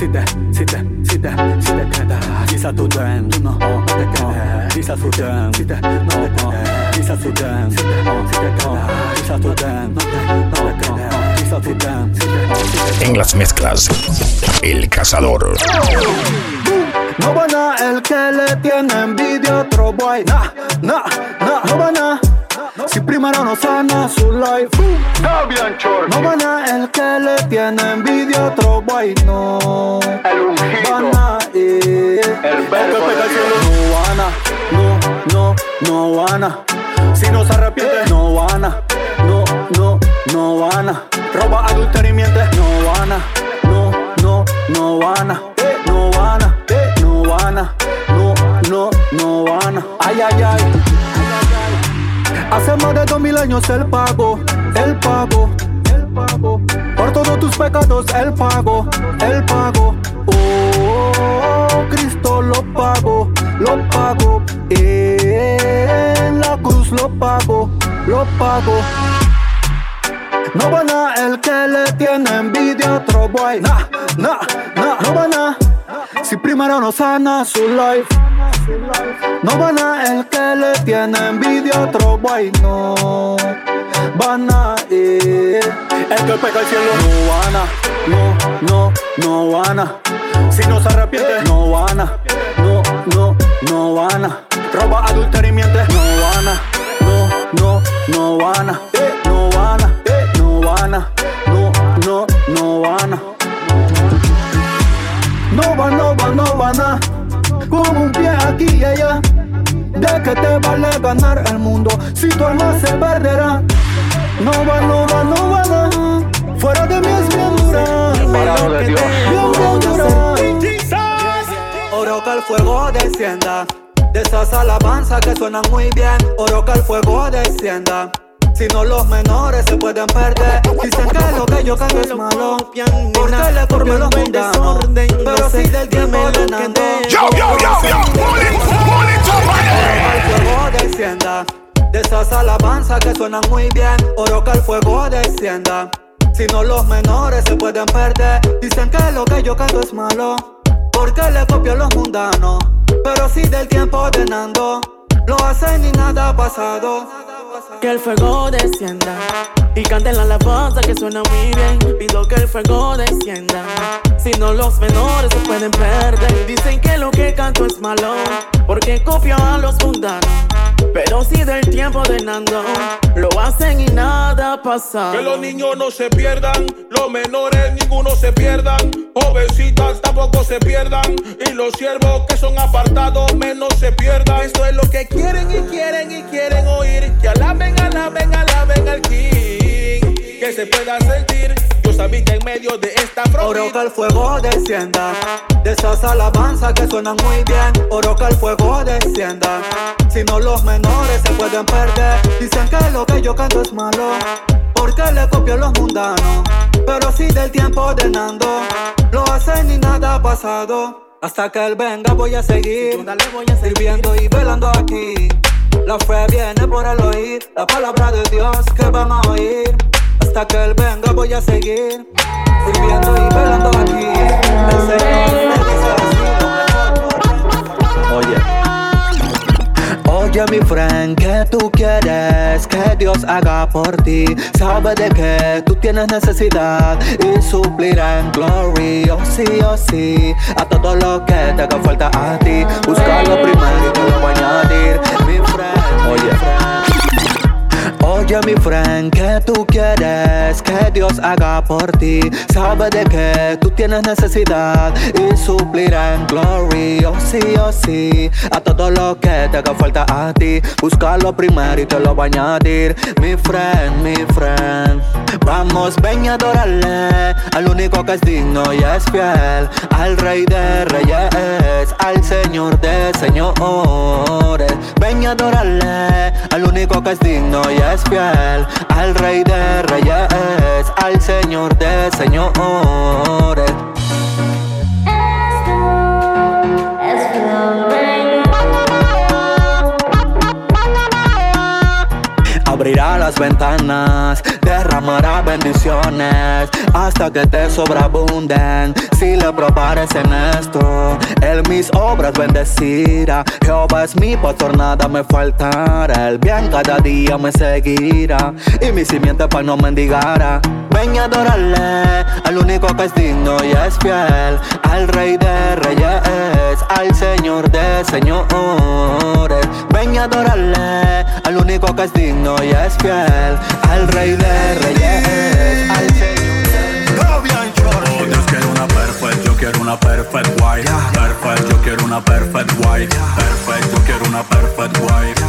si te, si te, si te, si te quedas, dis a tu den, no, no te quedes, dis a tu den, si te, no te quedes, dis a tu den, si te, si te quedas, dis a tu den, no te, no te quedes, dis a tu den, si te, si te En las mezclas, El Cazador. No van a el que le tiene envidia otro boy, nah, nah, nah, primero no sana su life. No van a el que le tiene envidia otro boy, no. El Van a ir. El verbo. No van a, no, no, no van a. Si no se arrepiente, no van a. No, no, no van a. Roba, adulterio y miente, no van a. No, no, no van a. No van a, no van a. No, no, no van a. Ay, ay, ay. Hace más de dos mil años el pago, el pago, el pago. Por todos tus pecados el pago, el pago. Oh, Cristo lo pago, lo pago. En la cruz lo pago, lo pago. No van a el que le tiene envidia a otro boy. Nah, nah, nah, no van a. Si primero no sana su life. No van a el que le tiene envidia a otro boy, no. Van a ir. El que pega el cielo. No van a, no, no, no van a. Si no se arrepiente, no van a. No, no, no van a. Roba, adulterio y miente, no van a. No, no, no van a. No van a, no van a. No, no, no van a. No van, no van, no van a. Con un pie aquí y allá. De que te vale ganar el mundo si tu alma se perderá. No va, no va, no va, no. Fuera de mí es bien dura. Parado de Dios. Bien, bien dura. Oro que el fuego descienda. De esas alabanzas que suenan muy bien. Oro que el fuego descienda. Si no los menores se pueden perder. Dicen que lo que yo canto es malo. Porque le corrió los mundanos Pero si del tiempo ordenando Yo, yo, yo, yo, pull it, pull it up Oro que el fuego descienda. De esas alabanzas que suenan muy bien Oro que el fuego descienda. Si no los menores se pueden perder. Dicen que lo que yo canto es malo. Porque le copio a los mundanos. Pero si del tiempo ordenando Lo hacen y nada pasado Que el fuego descienda y canten la alabanza que suena muy bien. Pido que el fuego descienda. Si no, los menores se pueden perder. Dicen que lo que canto es malo porque copio a los mundanos. Pero si del tiempo de Nando lo hacen y nada pasa. Que los niños no se pierdan, los menores ninguno se pierdan, jovencitas tampoco se pierdan, y los siervos que son apartados menos se pierdan. Esto es lo que quieren y quieren y quieren oír, que alaben, alaben, alaben al King, que se pueda sentir. Habita en medio de esta Oro que el fuego descienda De esas alabanzas que suenan muy bien. Oro que el fuego descienda Si no los menores se pueden perder. Dicen que lo que yo canto es malo Porque le copio a los mundanos. Pero si del tiempo ordenando Lo hacen y nada ha pasado Hasta que él venga voy a seguir Dale, voy a seguir. Sirviendo y velando aquí. La fe viene por el oír La palabra de Dios que van a oír Hasta que él venga voy a seguir Sirviendo y velando aquí El Señor Oye Oye mi friend, que tú quieres que Dios haga por ti? Sabe de que tú tienes necesidad y suplirá en glory, oh sí, oh sí, a todo lo que te haga falta a ti. Búscalo primero y te lo voy a añadir, mi friend. Oye, Oye mi friend, que tú quieres que Dios haga por ti? Sabe de que tú tienes necesidad y suplirá en glory, oh sí, oh sí, a todo lo que te haga falta a ti. Búscalo primero y te lo voy a añadir, mi friend, mi friend. Vamos, ven y adorarle al único que es digno y es fiel, al rey de reyes, al señor de señores. Ven y adorarle al único que es digno y es fiel, al rey de reyes, al señor de señores. Abrirá las ventanas, derramará bendiciones hasta que te sobreabunden. Si le prepares en esto, él mis obras bendecirá. Jehová es mi pastor, nada me faltará. El bien cada día me seguirá y mi simiente para no mendigara. Ven y adorarle al único que es digno y es fiel, al Rey de Reyes, al Señor de Señores. Ven y adorarle al único que es digno y es fiel, al Rey de Reyes, Oh, Dios quiere una perfect, yo quiero una perfect wife. Perfect, yo quiero una perfect wife. Perfect, yo quiero una perfect wife.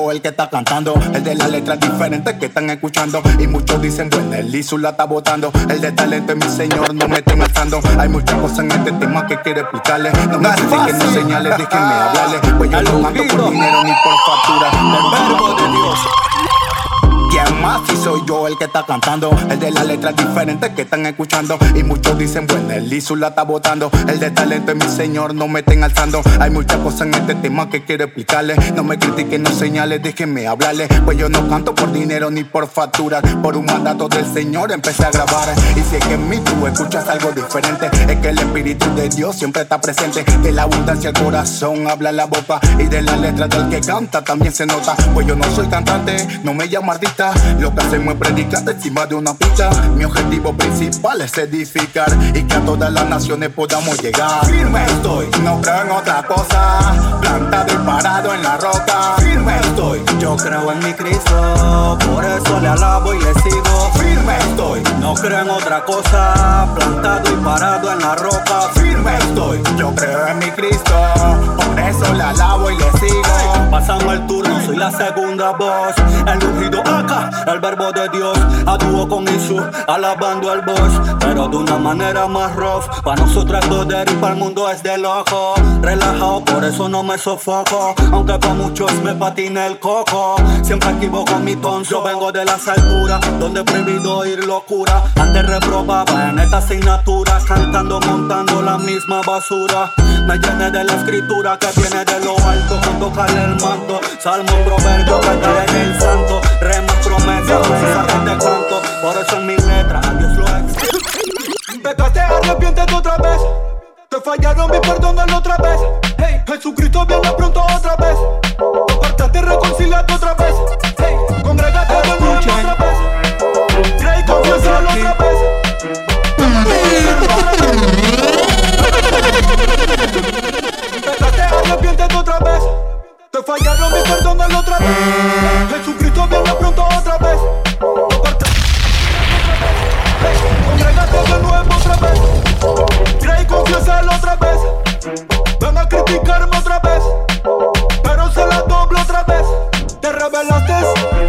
Yo el que está cantando. El de las letras diferentes que están escuchando. Y muchos dicen, bueno, el Isu la está botando. El de talento es mi señor, no me estén matando. Hay muchas cosas en este tema que quiero explicarles. No me critiquen, no señales, déjenme hablarles. Pues yo no mando por dinero ni por factura. El verbo de Dios. ¿Quién más? Si soy yo el que está cantando. El de las letras diferentes que están escuchando. Y muchos dicen, bueno, el Isu la está botando. El de talento es mi señor, no me estén alzando. Hay muchas cosas en este tema que quiero explicarles. No me critiquen, no señales, déjenme hablarles. Pues yo no canto por dinero ni por factura. Por un mandato del Señor empecé a grabar. Y si es que en mí tú escuchas algo diferente, es que el Espíritu de Dios siempre está presente. De la abundancia del corazón habla la boca. Y de las letras del que canta también se nota. Pues yo no soy cantante, no me llamo artista. Lo que hacemos es predicar encima de una pica. Mi objetivo principal es edificar y que a todas las naciones podamos llegar. Firme estoy, no creo en otra cosa. Plantado y parado en la roca. Firme estoy, yo creo en mi Cristo. Por eso le alabo y le sigo. Firme estoy, no creo en otra cosa. Plantado y parado en la roca. Firme estoy, yo creo en mi Cristo. Por eso le alabo y le sigo. Pasamos el turno, soy la segunda voz. El ungido acá, el verbo de Dios. A dúo con Isu, alabando al boss. Pero de una manera más rough. Para nosotros es poder y para el mundo es de loco. Relajado, por eso no me sofoco. Aunque para muchos me patina el coco. Siempre equivoco mi tonso. Yo vengo de las alturas, donde prohibido oír locura. Antes reprobaba en esta asignatura. Cantando, montando la misma basura. Me llené de la escritura que viene de lo alto. Cuando cae el manto. Salmo, proverbio, cantaré en el santo. Promesas, mensajes de canto. Por eso en mis letras, a Dios lo ex. Pecaste, arrepiéntete otra vez. Te fallaron, mi perdónalo otra vez. Hey, Jesucristo viene pronto otra vez. Apartate, reconciliate otra vez. Hey, congrégate de nuevo otra vez. Cree y confiésalo otra vez. Pecaste, arrepiéntete otra vez. Te fallaron, mi perdónalo otra vez. Jesucristo viene pronto otra vez. Congrégate de nuevo otra vez. Cree y confiésalo otra vez. Van a criticarme otra vez. Pero se la doblo otra vez. Te rebelaste.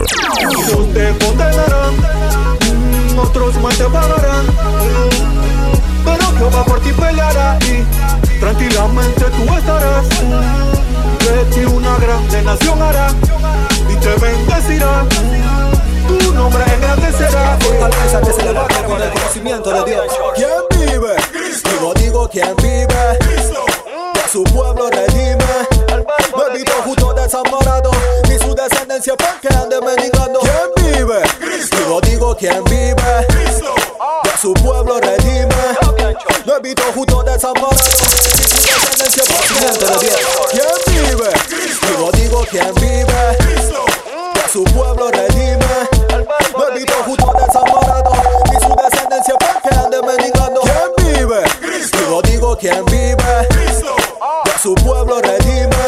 Muchos te condenarán, otros más te pagarán. Pero Jehová por ti peleará y tranquilamente tú estarás. De ti una grande nación hará y te bendecirá. Tu nombre engrandecerá. Fortaleza que se levanta con el conocimiento de Dios. ¿Quién vive? Digo, digo, ¿quién vive? Que a su pueblo redime. Visto justo desamparado, descendencia porque ande mendigando. ¿Quién vive? Digo, digo, ¿quién vive? Que a su pueblo redime. No he visto justo desamparado, su descendencia porque ande de Dios. ¿Quién vive? Digo, digo, ¿quién vive? Que a su pueblo redime. No he visto justo desamparado, ni su descendencia porque ande mendigando. ¿Quién vive? Digo, digo, ¿quién vive? Que a su pueblo redime.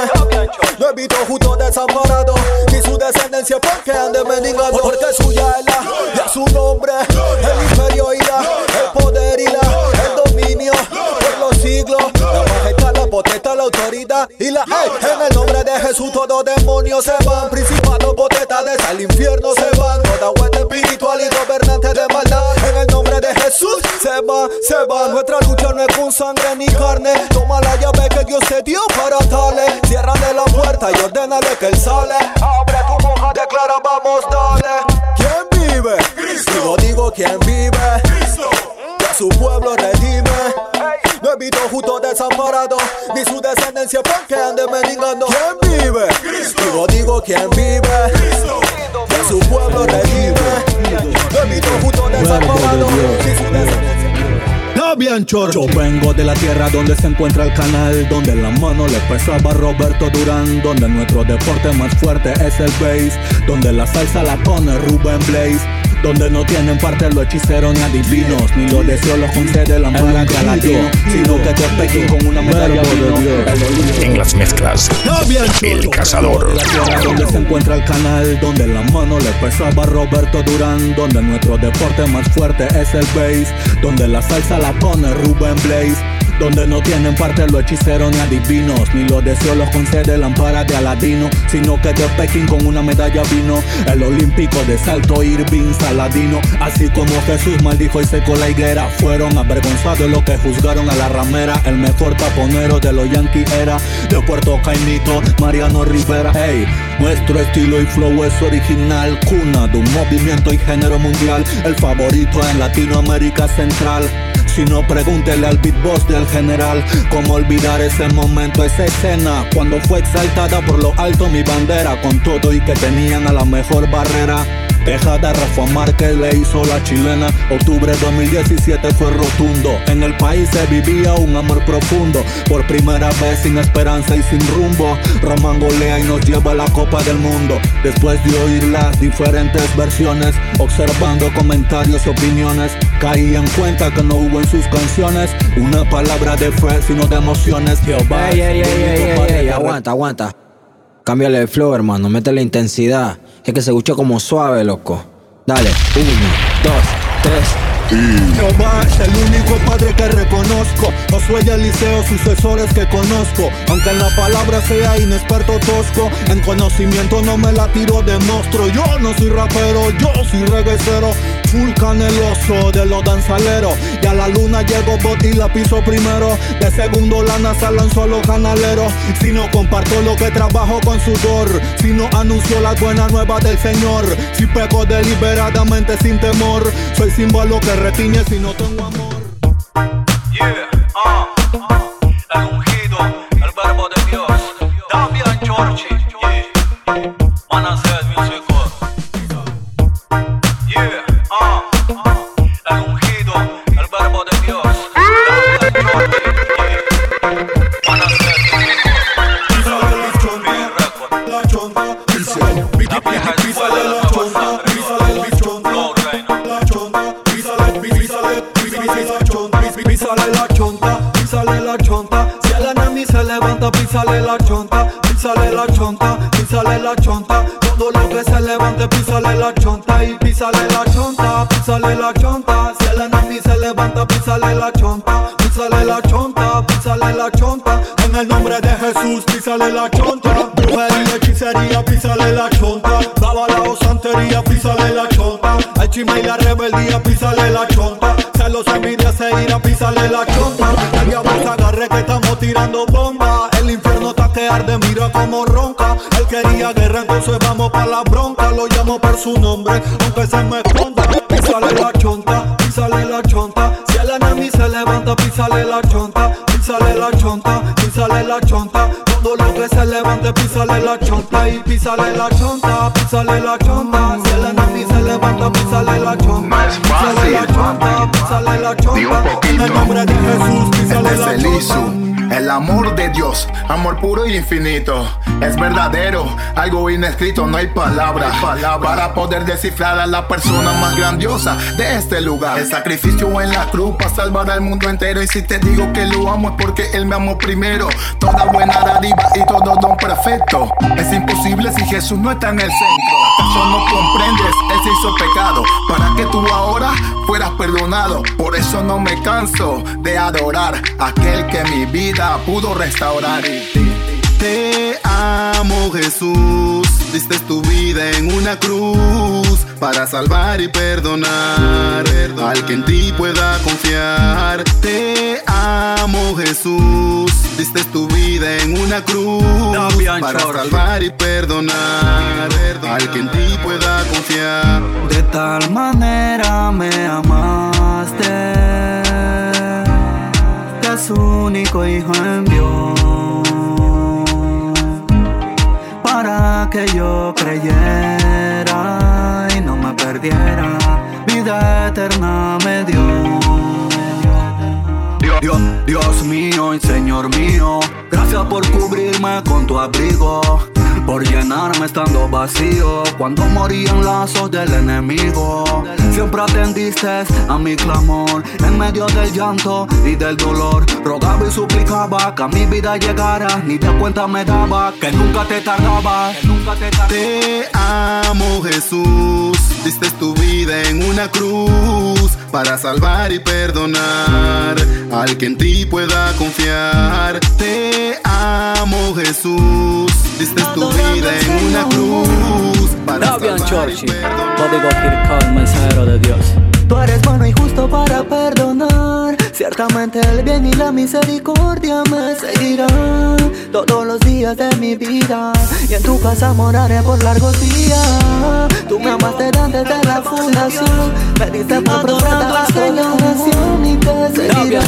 No he visto justo desamparado, ni su descendencia porque ande mendigando. Porque suya es la, y su nombre, el imperio irá, el poder irá, el dominio por los siglos. La majestad, la potestad, la autoridad y la ey, En el nombre de Jesús todos demonios se van, principados, potestades al infierno se van. Toda hueste espiritual y gobernante de maldad. En el nombre de Jesús se va, se va. Nuestra lucha no es con sangre ni carne. Yo vengo de la tierra donde se encuentra el canal, donde la mano le pesaba Roberto Durán, donde nuestro deporte más fuerte es el bass, donde la salsa la pone Rubén Blaze. Donde no tienen parte los hechiceros ni adivinos Ni los deseos los concede la mala latino Sino que te Pekín con una medalla vino En las mezclas, El Cazador. la tierra donde se encuentra el canal Donde la mano le pesaba Roberto Durán Donde nuestro deporte más fuerte es el bass Donde la salsa la pone Rubén Blaze donde no tienen parte los hechiceros ni adivinos Ni los deseos los concede la ampara de Aladino Sino que de Pekín con una medalla vino El olímpico de salto Irving Saladino Así como Jesús maldijo y secó la higuera Fueron avergonzados los que juzgaron a la ramera El mejor taponero de los Yankees era De Puerto Caimito, Mariano Rivera Hey, nuestro estilo y flow es original Cuna de un movimiento y género mundial El favorito en Latinoamérica Central si no, pregúntele al beatbox del general. Cómo olvidar ese momento, esa escena Cuando fue exaltada por lo alto mi bandera Con todo y que tenían a la mejor barrera Deja de Rafa que le hizo la chilena. Octubre 2017 fue rotundo. En el país se vivía un amor profundo. Por primera vez sin esperanza y sin rumbo. Román golea y nos lleva a la Copa del Mundo. Después de oír las diferentes versiones, observando comentarios y opiniones, caí en cuenta que no hubo en sus canciones una palabra de fe, sino de emociones. Jehová. Ey, ey, ey, ey, ey, ey, aguanta, aguanta. Cámbiale el flow, hermano, mete la intensidad. Es que se escucha como suave, loco. Dale, uno, dos, tres. Jehová es el único padre que reconozco. Josué y Eliseo, sucesores que conozco. Aunque en la palabra sea inexperto tosco, en conocimiento no me la tiro de monstruo. Yo no soy rapero, yo soy reguecero. Full caneloso de los danzaleros. Y a la luna llego bot y la piso primero. De segundo la NASA lanzó a los canaleros. Si no comparto lo que trabajo con sudor. Si no anuncio las buenas nuevas del Señor. Si peco deliberadamente sin temor. Soy símbolo que retiñe si no tengo amor. Yeah, ah, písale la chonta. Brujería, hechicería, písale la chonta. Bábala o santería, písale la chonta. Al chisme y la rebeldía, písale la chonta. Celos, envidia, se irá, písale la chonta. Se agarre que estamos tirando bomba. El infierno está que arde, mira como ronca. Él quería guerra, entonces vamos pa' la bronca. Lo llamo por su nombre, aunque se me esconda. Písale la chonta, písale la chonta. Si el enemigo se levanta, písale la chonta. Písale la chonta, písale la chonta. Todo lo que se levante, písale la chonta. Y písale la chonta, písale la chonta. Si el enemigo se levanta, písale la chonta. Es Písale la chonta, písale la Di un chonta. En el nombre de Jesús, písale la chonta. El amor de Dios, amor puro y infinito. Es verdadero, algo inescrito, no hay palabra, para poder descifrar a la persona más grandiosa de este lugar. El sacrificio en la cruz para salvar al mundo entero. Y si te digo que lo amo es porque Él me amó primero. Toda buena dádiva y todo don perfecto. Es imposible si Jesús no está en el centro. ¿Acaso no comprendes? Él se hizo pecado para que tú ahora fueras perdonado. Por eso no me canso de adorar a aquel que mi vida pudo restaurar. Te amo Jesús, diste tu vida en una cruz para salvar y perdonar al que en ti pueda confiar. Te amo Jesús, diste tu vida en una cruz para salvar y perdonar al que en ti pueda confiar. De tal manera me amaste, su único hijo envió para que yo creyera y no me perdiera. Vida eterna me dio. Dios, Dios mío y Señor mío, gracias por cubrirme con tu abrigo por llenarme estando vacío cuando morían lazos del enemigo. Siempre atendiste a mi clamor en medio del llanto y del dolor. Rogaba y suplicaba que a mi vida llegara. Ni de cuenta me daba que nunca te tardaba. que nunca te, tardaba. Te amo Jesús, diste tu vida en una cruz para salvar y perdonar al que en ti pueda confiar. Te amo Jesús, diste tu vida en una cruz para Davian salvar y perdonar. Mensajero de Dios. Tú eres bueno y justo para perdonar. Ciertamente el bien y la misericordia me seguirán todos los días de mi vida. Y en tu casa moraré por largos días. Tú me amaste antes de la fundación. Me diste por profeta a toda nación y te seguiré.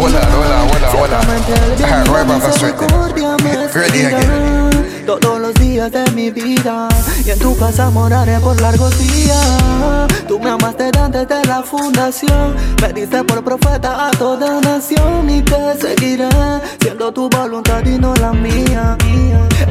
Hola, hola, hola, hola. La right Ready again. Todos los días de mi vida. Y en tu casa moraré por largos días. Tú me amaste antes de la fundación, me diste por profeta a toda nación. Y te seguiré siendo tu voluntad y no la mía.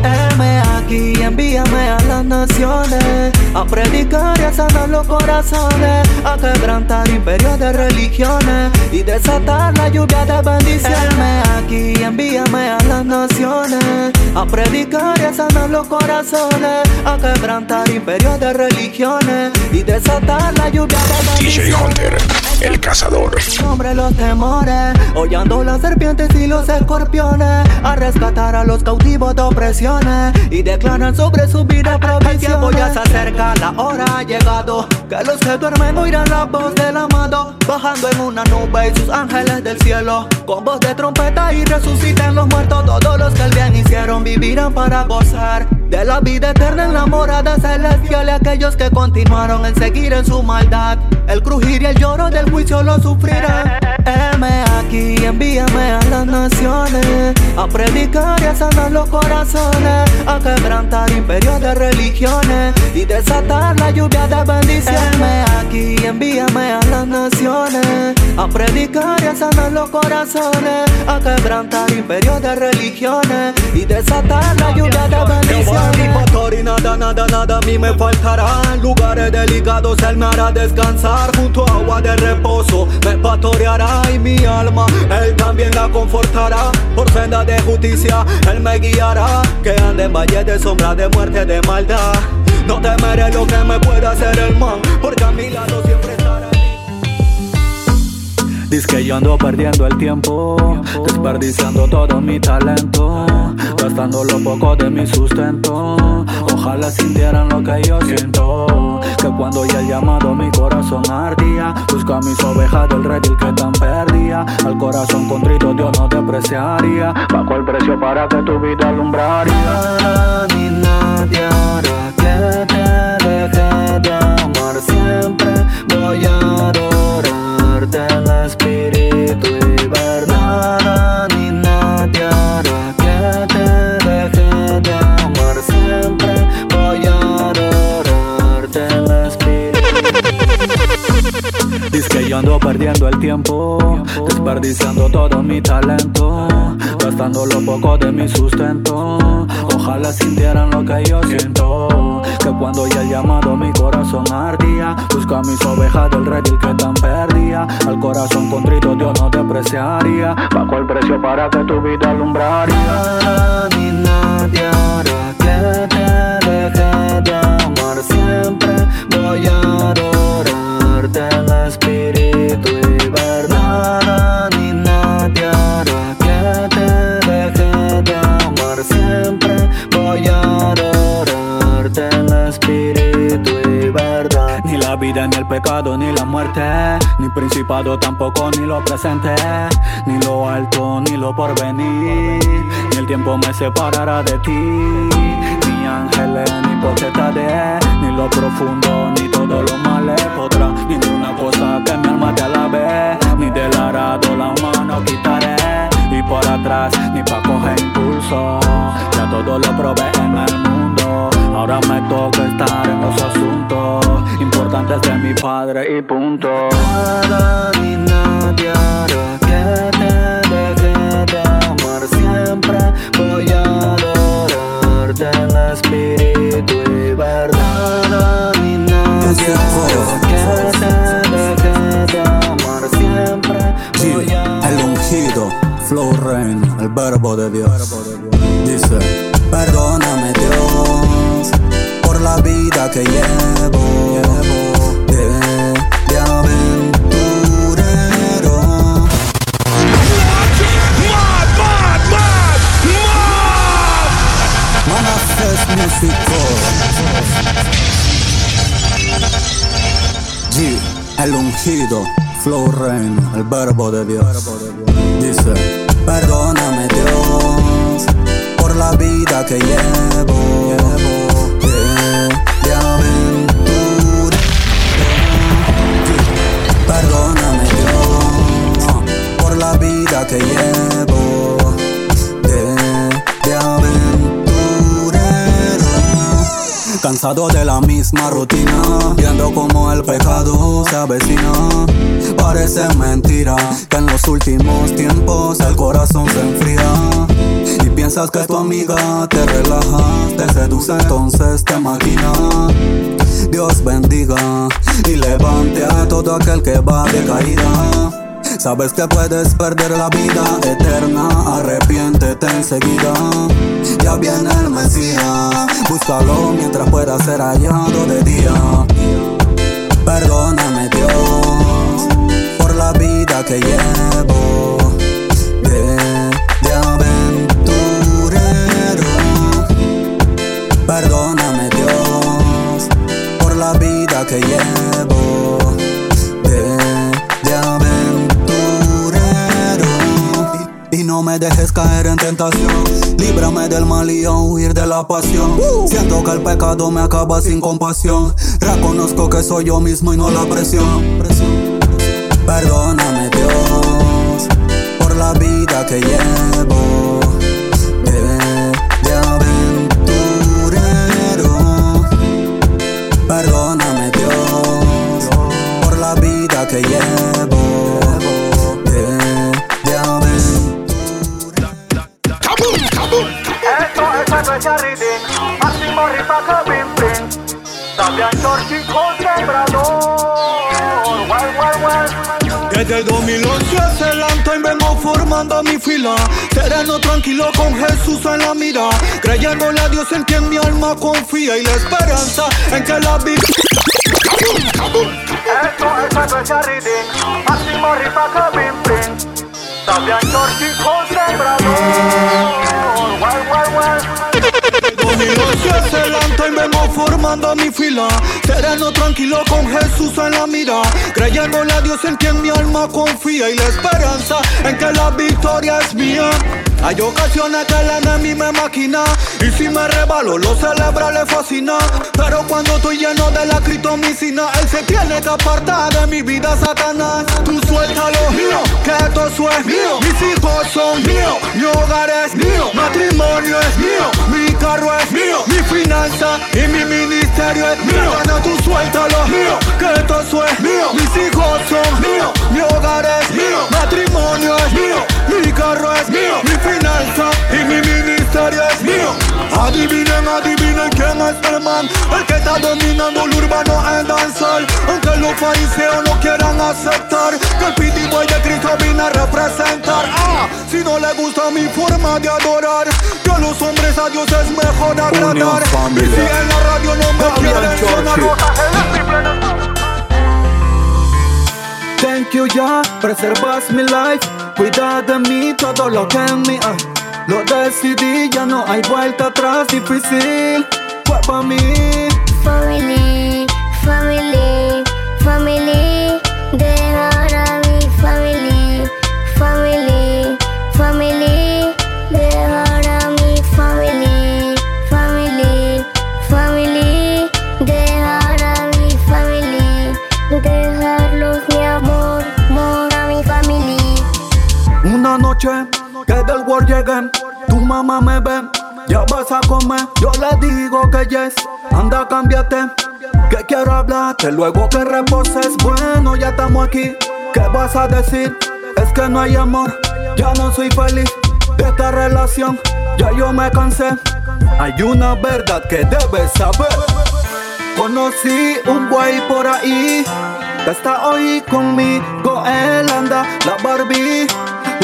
Heme aquí, envíame a las naciones. A predicar y a sanar los corazones, a quebrantar imperios de religiones. Y desatar la lluvia de bendiciones. Heme aquí, envíame a las naciones. A predicar y a sanar los corazones, a quebrantar imperios de religiones y desatar la lluvia de DJ. Hunter, el cazador. Nombre los temores, hollando las serpientes y los escorpiones, a rescatar a los cautivos de opresiones y declaran sobre su vida provisiones. El tiempo ya se acerca, la hora ha llegado, que los que duermen oirán la voz del amado, bajando en una nube y sus ángeles del cielo, con voz de trompeta y resuciten los muertos, todos los que el bien hicieron vivirán para gozar de la vida eterna en la morada celestial y aquellos que continuaron en seguir en su maldad, el crujir y el lloro del juicio lo sufrirán. Heme aquí, envíame a las naciones a predicar y a sanar los corazones, a quebrantar imperios de religiones y desatar la lluvia de bendiciones. Heme aquí, envíame a las naciones a predicar y a sanar los corazones, a quebrantar imperios de religiones y desatar la lluvia de bendiciones. Y nada, nada, nada a mí me faltará. En lugares delicados él me hará descansar junto a agua de reposo. Me pastoreará y mi alma él también la confortará. Por senda de justicia él me guiará. Que ande en valle de sombra de muerte de maldad. No temeré lo que me pueda hacer el mal, porque a mi lado siempre estará. Dice que yo ando perdiendo el tiempo, desperdiciando todo mi talento, gastando lo poco de mi sustento. Ojalá sintieran lo que yo siento, que cuando ya llamado mi corazón ardía, busca mis ovejas del redil que tan perdía. Al corazón contrito Dios no te apreciaría, bajo el precio para que tu vida alumbraría. Ni nadie perdiendo el tiempo, desperdiciando todo mi talento, gastando lo poco de mi sustento. Ojalá sintieran lo que yo siento, que cuando ya el llamado mi corazón ardía, busca a mis ovejas del redil que tan perdía. Al corazón contrito Dios no te apreciaría, bajo el precio para que tu vida alumbraría. Ni nadie hará que te deje de amar siempre, voy a Ni el pecado, ni la muerte, ni principado tampoco, ni lo presente, ni lo alto, ni lo porvenir, ni el tiempo me separará de ti, ni ángeles, ni potestades, ni lo profundo, ni todo lo malo podrá, ninguna cosa que mi alma te alabe, ni del arado la mano quitaré, y por atrás, ni pa' coger impulso, ya todo lo probé en el mundo, ahora me toca estar en los asuntos importantes importante es de mi padre y punto. Nada ni nadie hará que te deje de amar siempre. Voy a adorarte en espíritu y verdad. Nada ni nadie hará que te deje de amar siempre. Voy a El ungido, Flow Rain, el verbo de Dios. Dice, que llevo de, aventurero. G, el ungido, Flow Rain, el verbo de Dios. Dice, perdóname Dios por la vida que llevo Cansado de la misma rutina, viendo como el pecado se avecina. Parece mentira que en los últimos tiempos el corazón se enfría. Y piensas que tu amiga te relaja, te seduce, entonces te maquina. Dios bendiga y levante a todo aquel que va de caída. Sabes que puedes perder la vida eterna, arrepiéntete enseguida. Ya viene el Mesías, búscalo mientras pueda ser hallado de día. Perdóname Dios por la vida que llevo de, de aventurero. Perdóname Dios por la vida que llevo dejes caer en tentación. Líbrame del mal y a huir de la pasión. Siento que el pecado me acaba sin compasión. Reconozco que soy yo mismo y no la presión. Perdóname Dios por la vida que llevo de, de aventurero. Perdóname Dios por la vida que llevo el well, well. Desde el 2011 hace y vengo formando mi fila. Sereno tranquilo con Jesús en la mira. Creyéndole a Dios en quien mi alma confía y la esperanza en que la vida. Esto es el que bim bim. 2011 hace y vengo formando mi fila. Sereno tranquilo con Jesús en la mira. Creyéndole a Dios en quien mi alma confía y la esperanza en que la victoria es mía. Hay ocasiones que el enemigo me maquina Y si me rebalo, lo celebra, le fascina Pero cuando estoy lleno de la critomicina Él se tiene que apartar de mi vida, Satanás Tú suéltalo mío, que todo eso es mío Mis hijos son míos, mi hogar es mío Matrimonio es mío, mi carro es mío. Mi finanza y mi ministerio es mío. Satana, tú suéltalo. Mío, que eso es mío. Mis hijos son míos, mi hogar es mío. Matrimonio es mío, mi carro es mío. Mi finanza y mi ministerio es mío. Adivinen, adivinen quién es el man. El que está dominando el urbano en danzar Aunque los fariseos no quieran aceptar Que el piti boy de Cristo vine a representar. Ah, si no le gusta mi forma de adorar Que a los hombres a Dios es mejor agradar. Y si en la radio no me quieren sonar Thank you ya, preservas mi life. Cuida de mí todo lo que en mí hay. Lo decidí, ya no hay vuelta atrás Difícil, fue para mí. Family, family, que del world llegué Tu mamá me ve, ya vas a comer Yo le digo que yes, anda cámbiate Que quiero hablarte luego que reposes. Bueno, ya estamos aquí. ¿Qué vas a decir? Es que no hay amor. Ya no soy feliz de esta relación. Ya yo me cansé. Hay una verdad que debes saber. Conocí un güey por ahí. Está hoy conmigo. Él anda la Barbie.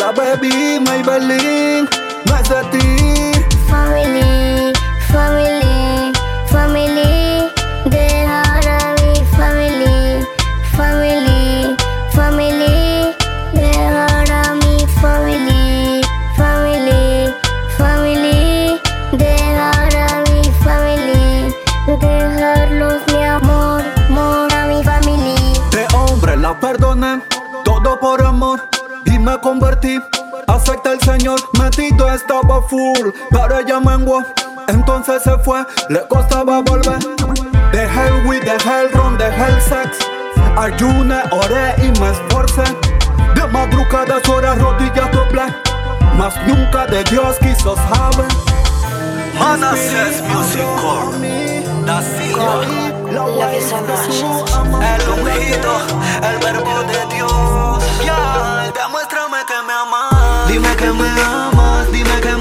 La baby Maybelline. No es de ti. Family, family, family. Dejar a mi family, family, family. Dejar a mi family, family, family. Dejar a mi family. Dejarlos mi amor, amor a mi family. De hombre la perdoné, todo por amor me convertí. Acepta el Señor, metido estaba full, pero ella menguó. Entonces se fue, le costaba volver. The hell with the hell run, the hell sex. Ayuné, oré y me esforcé. De madrugadas horas rodillas doblé. Mas nunca de Dios quiso saber. Manasseh Music Core, Da Silva, el ungido, el verbo de Dios. Ya, Dime que me amas, dime que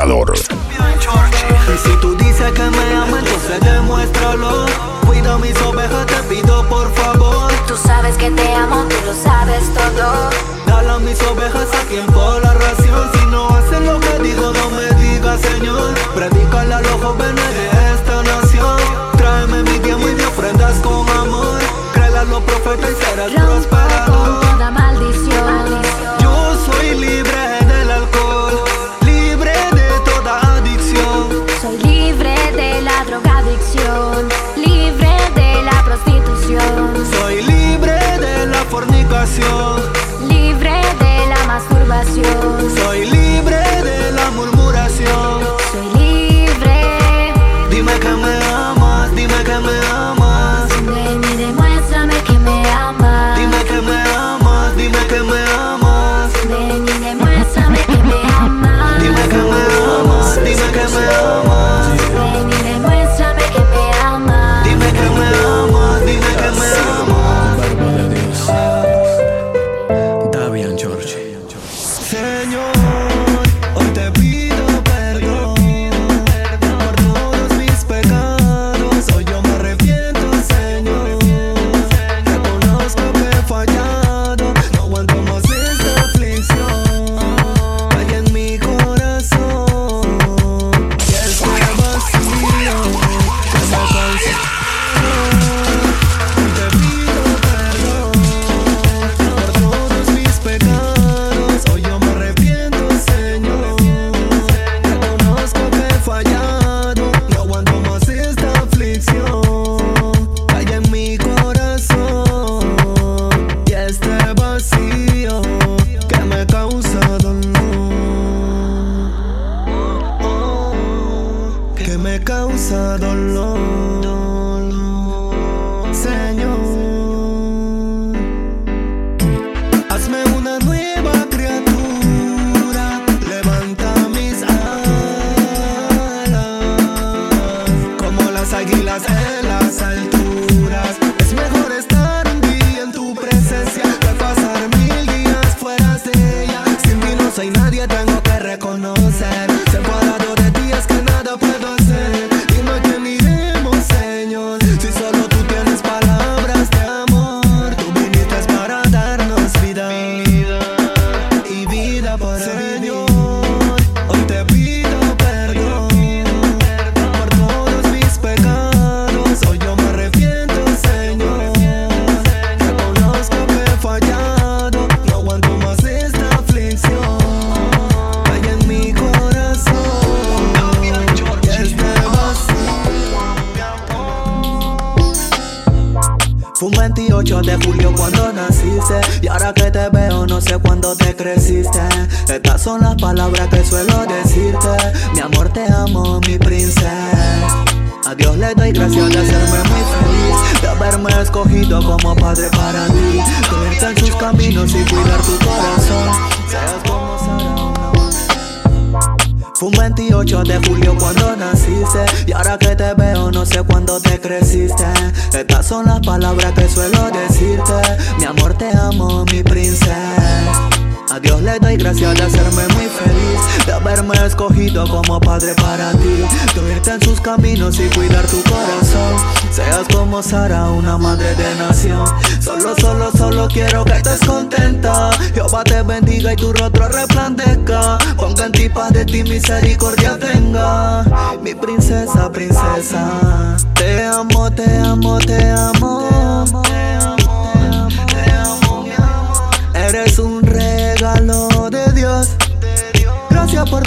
Y si tú dices que me amas, entonces demuéstralo. Cuida mis ovejas, te pido por favor. Tú sabes que te amo, tú lo sabes todo. Dale a mis ovejas a tiempo la ración. Son las palabras que suelo decirte. Mi amor te amo, mi princesa. A Dios le doy gracias de hacerme muy feliz De haberme escogido como padre para ti. Tenerte en sus caminos y cuidar tu corazón. Seas como será Fue un 28 de julio cuando naciste Y ahora que te veo no sé cuándo te creciste. Estas son las palabras que suelo decirte. Mi amor te amo, mi princesa Dios le doy gracias de hacerme muy feliz De haberme escogido como padre para ti. De irte en sus caminos y cuidar tu corazón. Seas como Sara, una madre de nación. Solo, solo, solo quiero que estés contenta. Jehová te bendiga y tu rostro resplandezca. Ponga en ti paz de ti misericordia tenga. Mi princesa, princesa Te amo, te amo, te amo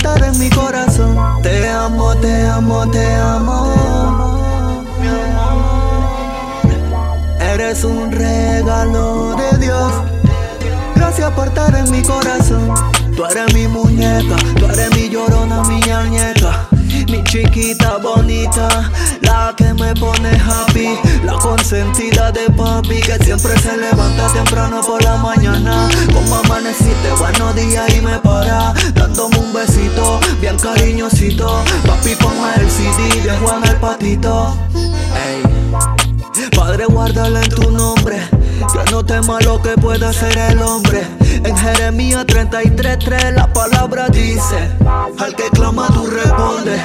En mi corazón. Te amo, te amo, te amo. Eres un regalo de Dios. Gracias por estar en mi corazón. Tú eres mi muñeca, tú eres mi llorona, mi ñañeca. Chiquita bonita, la que me pone happy, la consentida de papi que siempre se levanta temprano por la mañana. Como amaneciste, buenos días y me para, dándome un besito, bien cariñosito. Papi, ponme el CD de Juan el Patito. Ey. Padre, guárdala en tu nombre. Que no tema lo que pueda hacer el hombre. En Jeremías 33:3 la palabra dice: Al que clama, tú respondes.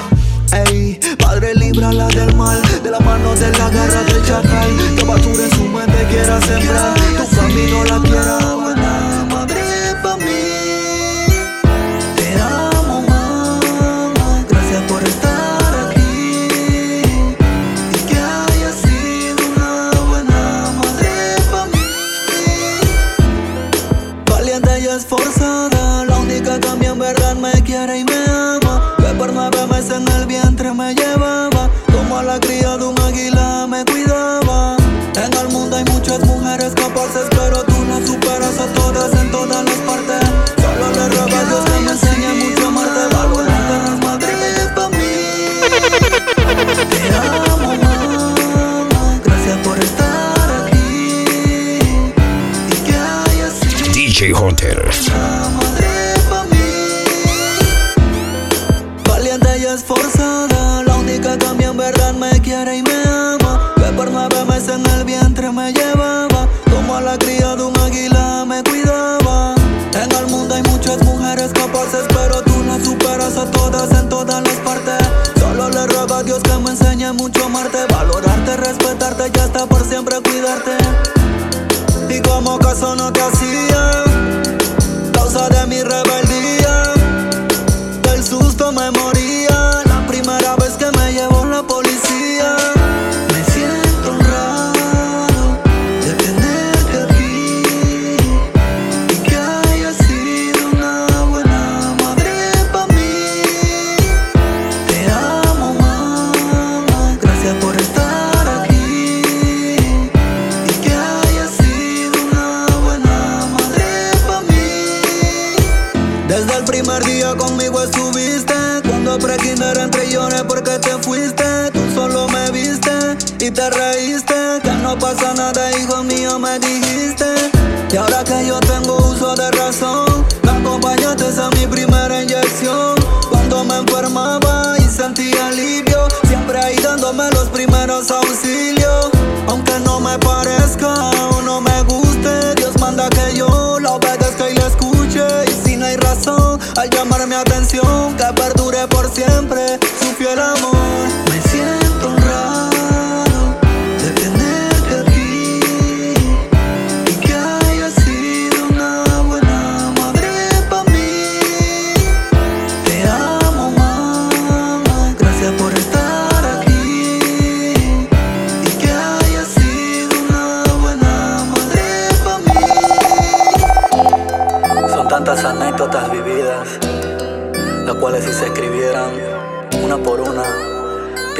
Ey, Padre, líbrala del mal, de la mano de la garra del chacal. Que basura en su mente quiera sembrar, tu camino la quiera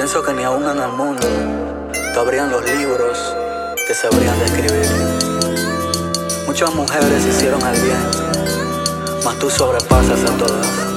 Pienso que ni aún en el mundo Cabrían los libros que sabrían describir. Muchas mujeres hicieron el bien, mas tú sobrepasas a todas.